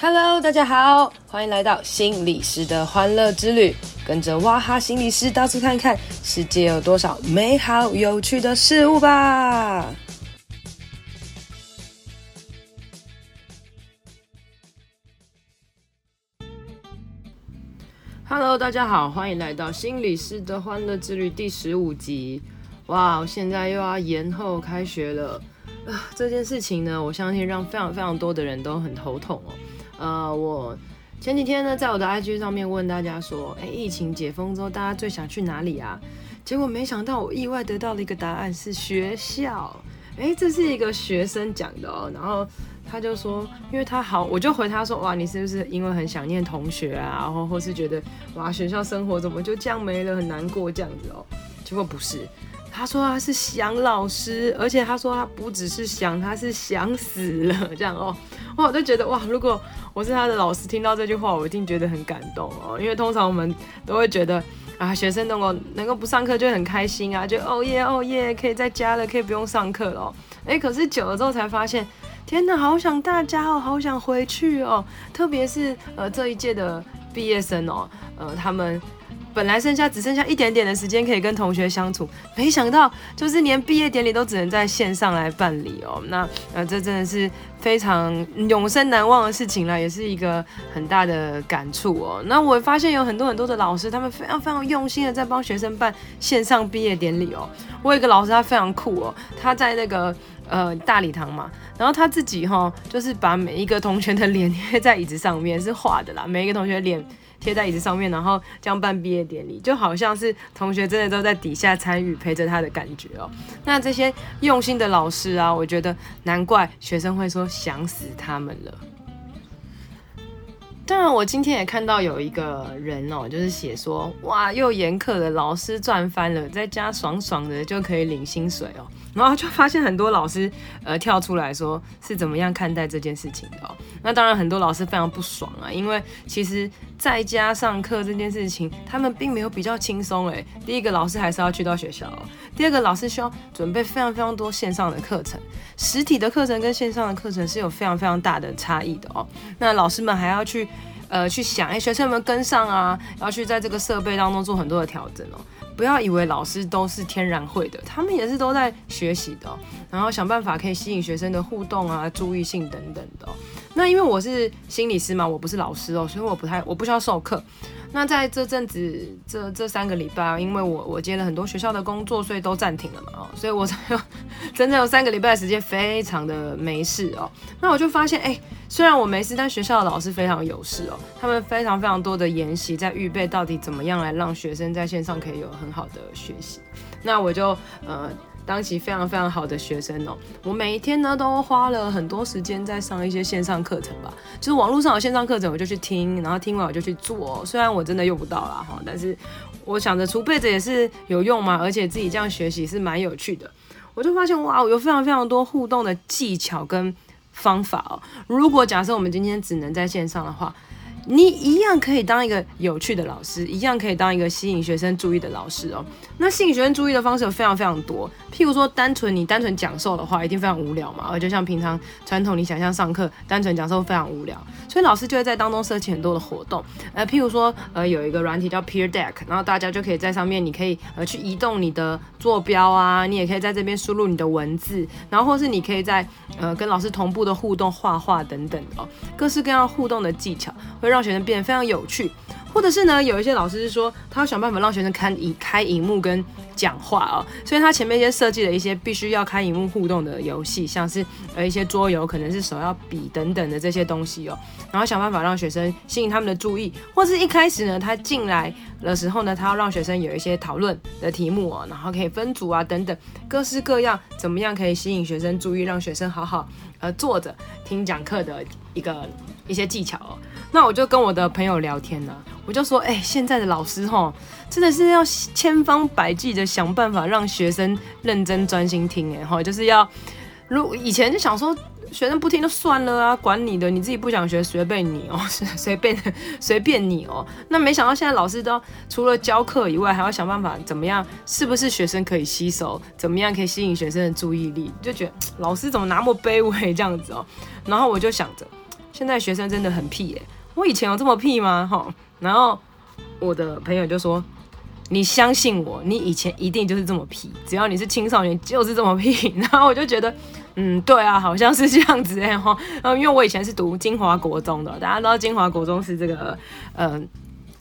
Hello，大家好，欢迎来到心理师的欢乐之旅，跟着哇哈心理师到处看看，世界有多少美好有趣的事物吧。Hello，大家好，欢迎来到心理师的欢乐之旅第十五集。哇，现在又要延后开学了，这件事情呢，我相信让非常非常多的人都很头痛哦。呃，我前几天呢，在我的 IG 上面问大家说，哎，疫情解封之后，大家最想去哪里啊？结果没想到，我意外得到了一个答案是学校。哎，这是一个学生讲的哦。然后他就说，因为他好，我就回他说，哇，你是不是因为很想念同学啊？然后或是觉得，哇，学校生活怎么就这样没了，很难过这样子哦？结果不是。他说他是想老师，而且他说他不只是想，他是想死了这样哦。哇，我就觉得哇，如果我是他的老师，听到这句话，我一定觉得很感动哦。因为通常我们都会觉得啊，学生能够能够不上课就很开心啊，就哦耶哦耶，可以在家了，可以不用上课了。哎，可是久了之后才发现，天哪，好想大家哦，好想回去哦。特别是呃这一届的毕业生哦，呃他们。本来剩下只剩下一点点的时间可以跟同学相处，没想到就是连毕业典礼都只能在线上来办理哦。那呃，这真的是非常永生难忘的事情啦，也是一个很大的感触哦。那我发现有很多很多的老师，他们非常非常用心的在帮学生办线上毕业典礼哦。我有一个老师，他非常酷哦，他在那个呃大礼堂嘛，然后他自己哈、就是把每一个同学的脸贴在椅子上面，是画的啦，每一个同学脸。贴在椅子上面，然后这样办毕业典礼，就好像是同学真的都在底下参与，陪着他的感觉哦。那这些用心的老师啊，我觉得难怪学生会说想死他们了。当然，我今天也看到有一个人哦，就是写说，哇，又严课的老师赚翻了，在家爽爽的就可以领薪水哦。然后就发现很多老师呃跳出来说是怎么样看待这件事情的哦。那当然很多老师非常不爽啊，因为其实在家上课这件事情，他们并没有比较轻松诶。第一个老师还是要去到学校哦，第二个老师需要准备非常非常多线上的课程，实体的课程跟线上的课程是有非常非常大的差异的哦。那老师们还要去。呃，去想，哎，学生们跟上啊，要去在这个设备当中做很多的调整哦。不要以为老师都是天然会的，他们也是都在学习的哦。然后想办法可以吸引学生的互动啊、注意性等等的哦。那因为我是心理师嘛，我不是老师哦，所以我不太，我不需要授课。那在这阵子，这这三个礼拜，因为我我接了很多学校的工作，所以都暂停了嘛，哦，所以我才 整整有三个礼拜的时间，非常的没事哦。那我就发现，哎，虽然我没事，但学校的老师非常有事哦，他们非常非常多的研习，在预备到底怎么样来让学生在线上可以有很好的学习。那我就呃。当起非常非常好的学生哦，我每一天呢都花了很多时间在上一些线上课程吧，就是网络上有线上课程我就去听，然后听完我就去做。虽然我真的用不到啦哈，但是我想着储备着也是有用嘛，而且自己这样学习是蛮有趣的。我就发现哇，有非常非常多互动的技巧跟方法哦。如果假设我们今天只能在线上的话。你一样可以当一个有趣的老师，一样可以当一个吸引学生注意的老师哦。那吸引学生注意的方式有非常非常多，譬如说，单纯你单纯讲授的话，一定非常无聊嘛。而就像平常传统你想象上课，单纯讲授非常无聊，所以老师就会在当中设计很多的活动。呃，譬如说，呃，有一个软体叫 Peer Deck，然后大家就可以在上面，你可以呃去移动你的坐标啊，你也可以在这边输入你的文字，然后或是你可以在呃跟老师同步的互动画画等等哦，各式各样互动的技巧会让。让学生变得非常有趣，或者是呢，有一些老师是说，他要想办法让学生看以开荧幕跟讲话哦，所以他前面先设计了一些必须要开荧幕互动的游戏，像是呃一些桌游，可能是手要比等等的这些东西哦，然后想办法让学生吸引他们的注意，或是一开始呢，他进来的时候呢，他要让学生有一些讨论的题目哦，然后可以分组啊等等，各式各样，怎么样可以吸引学生注意，让学生好好呃坐着听讲课的一个一些技巧哦。那我就跟我的朋友聊天呢，我就说，哎，现在的老师齁，真的是要千方百计的想办法让学生认真专心听，哎，齁，就是要如以前就想说。学生不听就算了啊，管你的，你自己不想学随便你哦，随便随便你哦。那没想到现在老师都除了教课以外，还要想办法怎么样，是不是学生可以吸收，怎么样可以吸引学生的注意力，就觉得老师怎么那么卑微这样子哦。然后我就想着，现在学生真的很屁耶，我以前有这么屁吗？哈，然后我的朋友就说。你相信我，你以前一定就是这么屁，只要你是青少年就是这么屁。然后我就觉得，嗯，对啊，好像是这样子哎哈。然后因为我以前是读金华国中的，大家知道金华国中是这个，呃。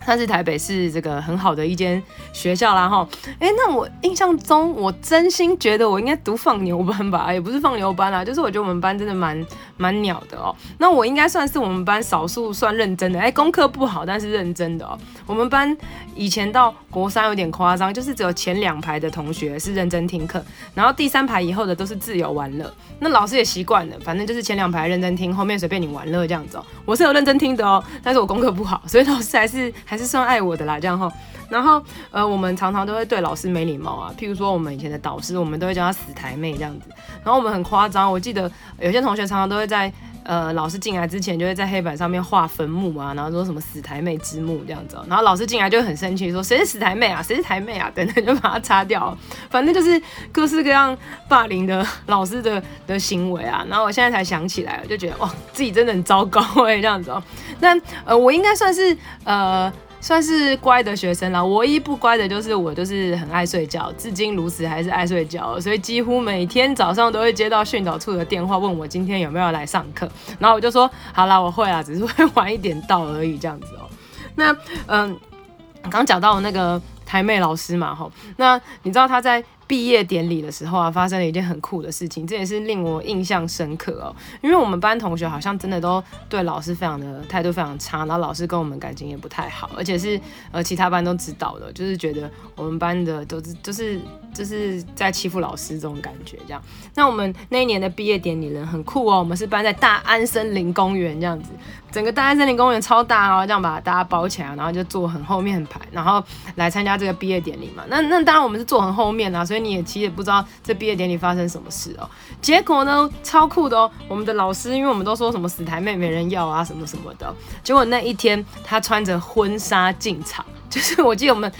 它是台北市这个很好的一间学校啦哈，哎，那我印象中，我真心觉得我应该读放牛班吧，也不是放牛班啦，就是我觉得我们班真的蛮蛮鸟的哦。那我应该算是我们班少数算认真的，哎，功课不好，但是认真的哦。我们班以前到国三有点夸张，就是只有前两排的同学是认真听课，然后第三排以后的都是自由玩乐。那老师也习惯了，反正就是前两排认真听，后面随便你玩乐这样子哦。我是有认真听的哦，但是我功课不好，所以老师还是还。是算爱我的啦，这样齁，然后呃，我们常常都会对老师没礼貌啊，譬如说我们以前的导师，我们都会叫他死台妹这样子，然后我们很夸张，我记得有些同学常常都会在呃老师进来之前，就会在黑板上面画坟墓啊，然后说什么死台妹之墓这样子，然后老师进来就很生气，说谁是死台妹啊，谁是台妹啊，等等就把它擦掉，反正就是各式各样霸凌的老师的的行为啊，然后我现在才想起来，我就觉得哇，自己真的很糟糕哎、这样子哦，那呃我应该算是呃。算是乖的学生啦，唯一不乖的就是我，就是很爱睡觉，至今如此，还是爱睡觉，所以几乎每天早上都会接到训导处的电话，问我今天有没有来上课，然后我就说好啦，我会啊，只是会晚一点到而已，这样子哦、那嗯，刚讲到那个台妹老师嘛，吼，那你知道他在。毕业典礼的时候啊，发生了一件很酷的事情，这也是令我印象深刻哦。因为我们班同学好像真的都对老师非常的态度非常差，然后老师跟我们感情也不太好，而且是呃其他班都知道的，就是觉得我们班的都是就是就是在欺负老师这种感觉这样。那我们那一年的毕业典礼人很酷哦，我们是办在大安森林公园这样子，整个大安森林公园超大哦，这样把大家包起来，然后就坐很后面很排，然后来参加这个毕业典礼嘛。那那当然我们是坐很后面啊，所以。你也其实也不知道这毕业典礼发生什么事哦。结果呢，超酷的哦。我们的老师，因为我们都说什么死台妹没人要啊，什么什么的。结果那一天，他穿着婚纱进场，就是我记得我们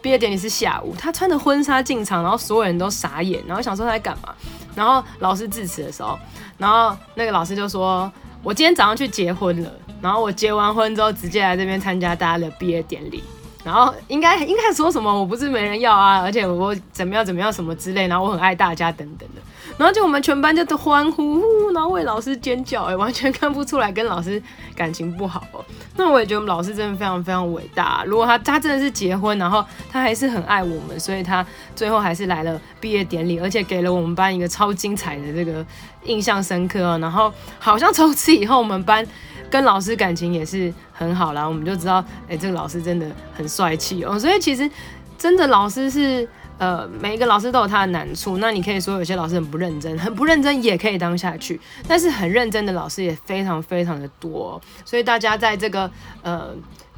毕业典礼是下午，他穿着婚纱进场，然后所有人都傻眼，然后想说他在干嘛。然后老师致辞的时候，然后那个老师就说：“我今天早上去结婚了，然后我结完婚之后，直接来这边参加大家的毕业典礼。”然后应该应该说什么？我不是没人要啊，而且我怎么样怎么样什么之类，然后我很爱大家等等的。然后就我们全班就都欢呼，然后为老师尖叫，哎，完全看不出来跟老师感情不好哦。那我也觉得我们老师真的非常非常伟大。如果他他真的是结婚，然后他还是很爱我们，所以他最后还是来了毕业典礼，而且给了我们班一个超精彩的这个印象深刻哦。然后好像从此以后我们班。跟老师感情也是很好啦，我们就知道，哎、这个老师真的很帅气哦。所以其实真的老师是，呃，每一个老师都有他的难处。那你可以说有些老师很不认真，很不认真也可以当下去，但是很认真的老师也非常非常的多。所以大家在这个呃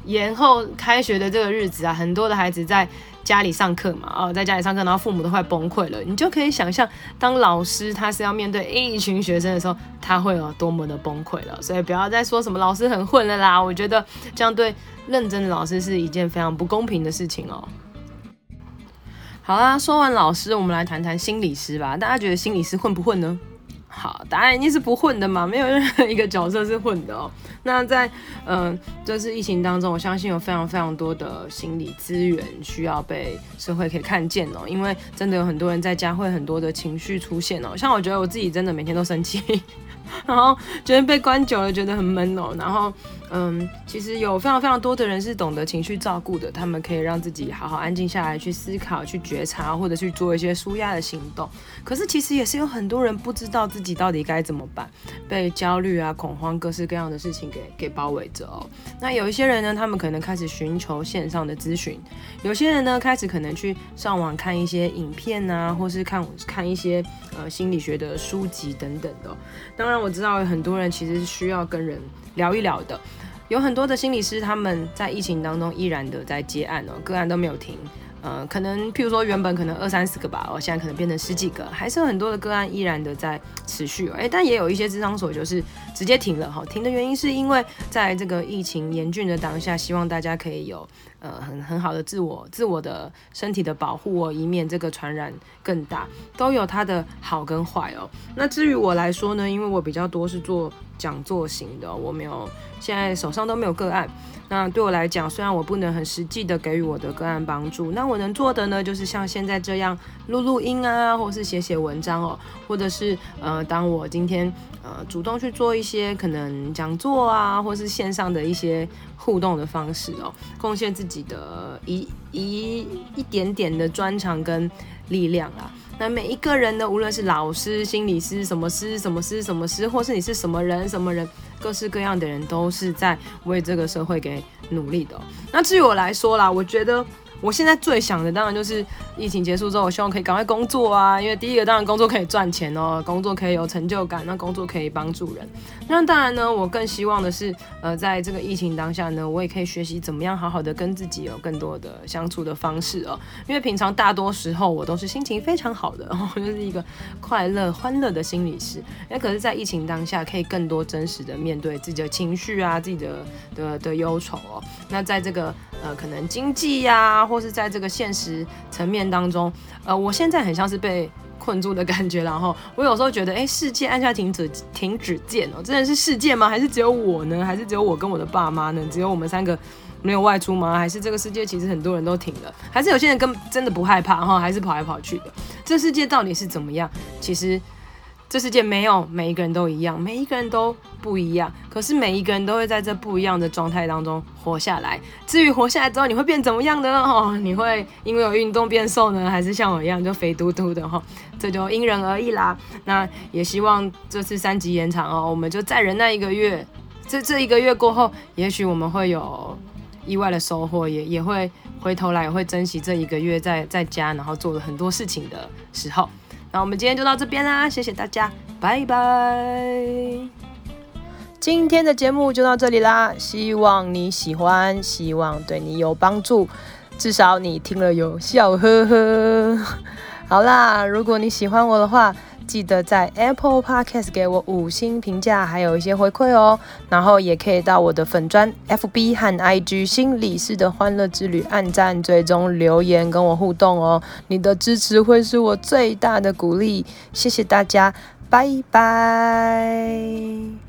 延后开学的这个日子啊，很多的孩子在。家里上课嘛，哦，在家里上课，然后父母都快崩溃了，你就可以想象，当老师他是要面对一群学生的时候，他会有多么的崩溃了。所以不要再说什么老师很混了啦，我觉得这样对认真的老师是一件非常不公平的事情哦。好啦，说完老师，我们来谈谈心理师吧。大家觉得心理师混不混呢？好，答案一定是不混的嘛，没有任何一个角色是混的哦。那在嗯、这次疫情当中，我相信有非常非常多的心理资源需要被社会可以看见哦，因为真的有很多人在家会很多的情绪出现哦，像我觉得我自己真的每天都生气。然后觉得被关久了，觉得很闷哦。然后，嗯，其实有非常非常多的人是懂得情绪照顾的，他们可以让自己好好安静下来，去思考、去觉察，或者去做一些舒压的行动。可是，其实也是有很多人不知道自己到底该怎么办，被焦虑啊、恐慌、各式各样的事情给给包围着哦。那有一些人呢，他们可能开始寻求线上的咨询；有些人呢，开始可能去上网看一些影片啊，或是看看一些呃心理学的书籍等等的。当然。我知道很多人其实是需要跟人聊一聊的，有很多的心理师他们在疫情当中依然的在接案哦，个案都没有停，呃，可能譬如说原本可能二三十个吧，我，现在可能变成十几个，还是有很多的个案依然的在持续，哎，但也有一些智商所就是直接停了哈，停的原因是因为在这个疫情严峻的当下，希望大家可以有呃很很好的自我自我的身体的保护哦，以免这个传染更大，都有它的好跟坏哦。那至于我来说呢，因为我比较多是做讲座型的，我没有现在手上都没有个案。那对我来讲，虽然我不能很实际的给予我的个案帮助，那我能做的呢，就是像现在这样录录音啊，或是写写文章哦，或者是呃，当我今天呃主动去做一些可能讲座啊，或是线上的一些互动的方式哦，贡献自己的一一一点点的专长跟力量啦。那每一个人呢，无论是老师、心理师、什么师、什么师、什么师，或是你是什么人、什么人，各式各样的人都是在为这个社会给努力的。那至于我来说啦，我觉得。我现在最想的当然就是疫情结束之后，我希望可以赶快工作啊，因为第一个当然工作可以赚钱哦，工作可以有成就感，那工作可以帮助人。那当然呢，我更希望的是，呃，在这个疫情当下呢，我也可以学习怎么样好好的跟自己有更多的相处的方式哦。因为平常大多时候我都是心情非常好的，我 就是一个快乐欢乐的心理师。那可是，在疫情当下，可以更多真实的面对自己的情绪啊，自己的的的忧愁哦。那在这个呃，可能经济呀。或是在这个现实层面当中，呃，我现在很像是被困住的感觉，然后我有时候觉得，哎，世界按下停止停止键哦，真的是世界吗？还是只有我呢？还是只有我跟我的爸妈呢？只有我们三个没有外出吗？还是这个世界其实很多人都停了？还是有些人根本真的不害怕哈？还是跑来跑去的？这世界到底是怎么样？其实。这世界没有每一个人都一样，每一个人都不一样。可是每一个人都会在这不一样的状态当中活下来。至于活下来之后你会变怎么样的呢？哦，你会因为有运动变瘦呢，还是像我一样就肥嘟嘟的？哈，这就因人而异啦。那也希望这次三级延长哦，我们就再忍耐一个月。这这一个月过后，也许我们会有意外的收获，也也会回头来也会珍惜这一个月在在家然后做了很多事情的时候。那我们今天就到这边啦，谢谢大家，拜拜。今天的节目就到这里啦，希望你喜欢，希望对你有帮助，至少你听了有笑呵呵。好啦，如果你喜欢我的话，记得在 Apple Podcast 给我五星评价，还有一些回馈哦。然后也可以到我的粉专 FB 和 IG 心理师的欢乐之旅按赞、追踪、留言跟我互动哦。你的支持会是我最大的鼓励，谢谢大家，拜拜。